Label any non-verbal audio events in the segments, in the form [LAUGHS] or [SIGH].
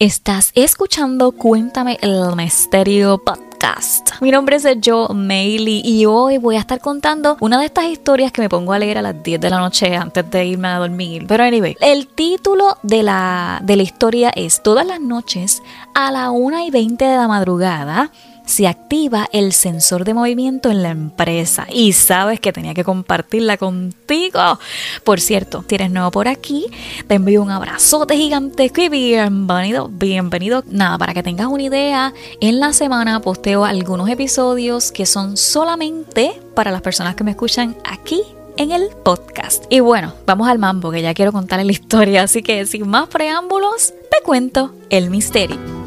Estás escuchando Cuéntame el Misterio Podcast. Mi nombre es Joe Mailey y hoy voy a estar contando una de estas historias que me pongo a leer a las 10 de la noche antes de irme a dormir. Pero anyway, el título de la, de la historia es Todas las noches a la 1 y 20 de la madrugada se activa el sensor de movimiento en la empresa y sabes que tenía que compartirla contigo. Por cierto, si eres nuevo por aquí, te envío un abrazote gigantesco y bienvenido, bienvenido. Nada, para que tengas una idea, en la semana posteo algunos episodios que son solamente para las personas que me escuchan aquí en el podcast. Y bueno, vamos al mambo que ya quiero contarle la historia, así que sin más preámbulos, te cuento el misterio.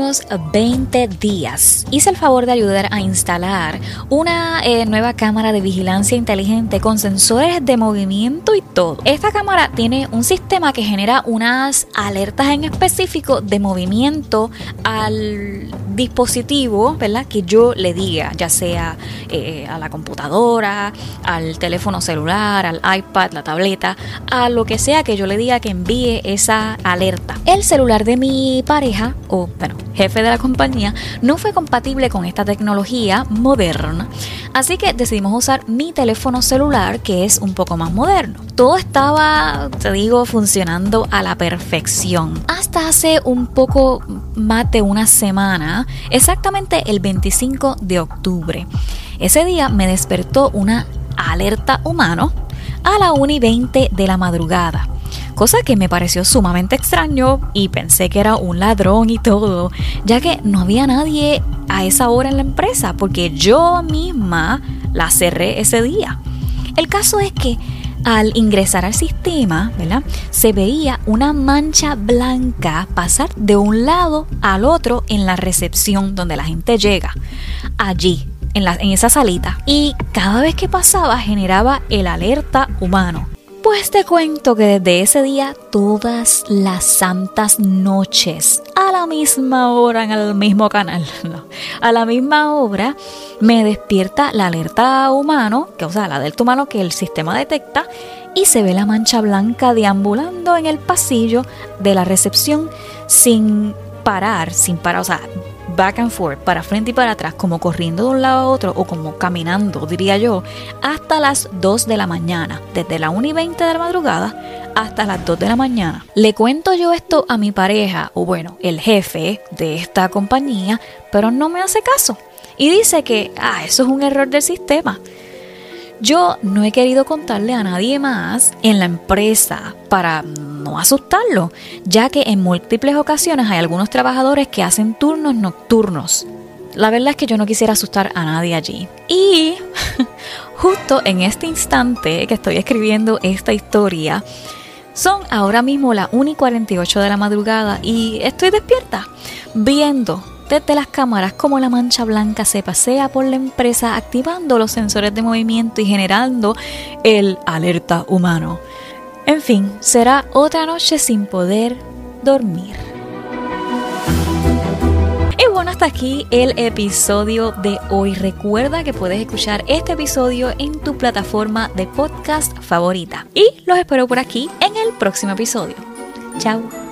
Unos 20 días hice el favor de ayudar a instalar una eh, nueva cámara de vigilancia inteligente con sensores de movimiento y todo. Esta cámara tiene un sistema que genera unas alertas en específico de movimiento al dispositivo, ¿verdad? Que yo le diga, ya sea eh, a la computadora, al teléfono celular, al iPad, la tableta, a lo que sea que yo le diga que envíe esa alerta. El celular de mi pareja, o bueno, jefe de la compañía, no fue compatible con esta tecnología moderna, así que decidimos usar mi teléfono celular, que es un poco más moderno. Todo estaba, te digo, funcionando a la perfección. Hasta hace un poco más de una semana, exactamente el 25 de octubre. Ese día me despertó una alerta humano a la 1 y 20 de la madrugada cosa que me pareció sumamente extraño y pensé que era un ladrón y todo, ya que no había nadie a esa hora en la empresa porque yo misma la cerré ese día. El caso es que al ingresar al sistema, ¿verdad? Se veía una mancha blanca pasar de un lado al otro en la recepción donde la gente llega. Allí, en, la, en esa salita. Y cada vez que pasaba generaba el alerta humano. Pues te cuento que desde ese día, todas las santas noches, misma hora en el mismo canal, [LAUGHS] a la misma hora, me despierta la alerta humano, que o sea, la alerta humano que el sistema detecta, y se ve la mancha blanca deambulando en el pasillo de la recepción sin parar, sin parar, o sea, back and forth, para frente y para atrás, como corriendo de un lado a otro o como caminando, diría yo, hasta las 2 de la mañana, desde la 1 y 20 de la madrugada hasta las 2 de la mañana. Le cuento yo esto a mi pareja, o bueno, el jefe de esta compañía, pero no me hace caso. Y dice que, ah, eso es un error del sistema. Yo no he querido contarle a nadie más en la empresa para no asustarlo, ya que en múltiples ocasiones hay algunos trabajadores que hacen turnos nocturnos. La verdad es que yo no quisiera asustar a nadie allí. Y [LAUGHS] justo en este instante que estoy escribiendo esta historia, son ahora mismo las 1 y 48 de la madrugada y estoy despierta viendo desde las cámaras como la mancha blanca se pasea por la empresa activando los sensores de movimiento y generando el alerta humano. En fin, será otra noche sin poder dormir. Hasta aquí el episodio de hoy. Recuerda que puedes escuchar este episodio en tu plataforma de podcast favorita. Y los espero por aquí en el próximo episodio. Chao.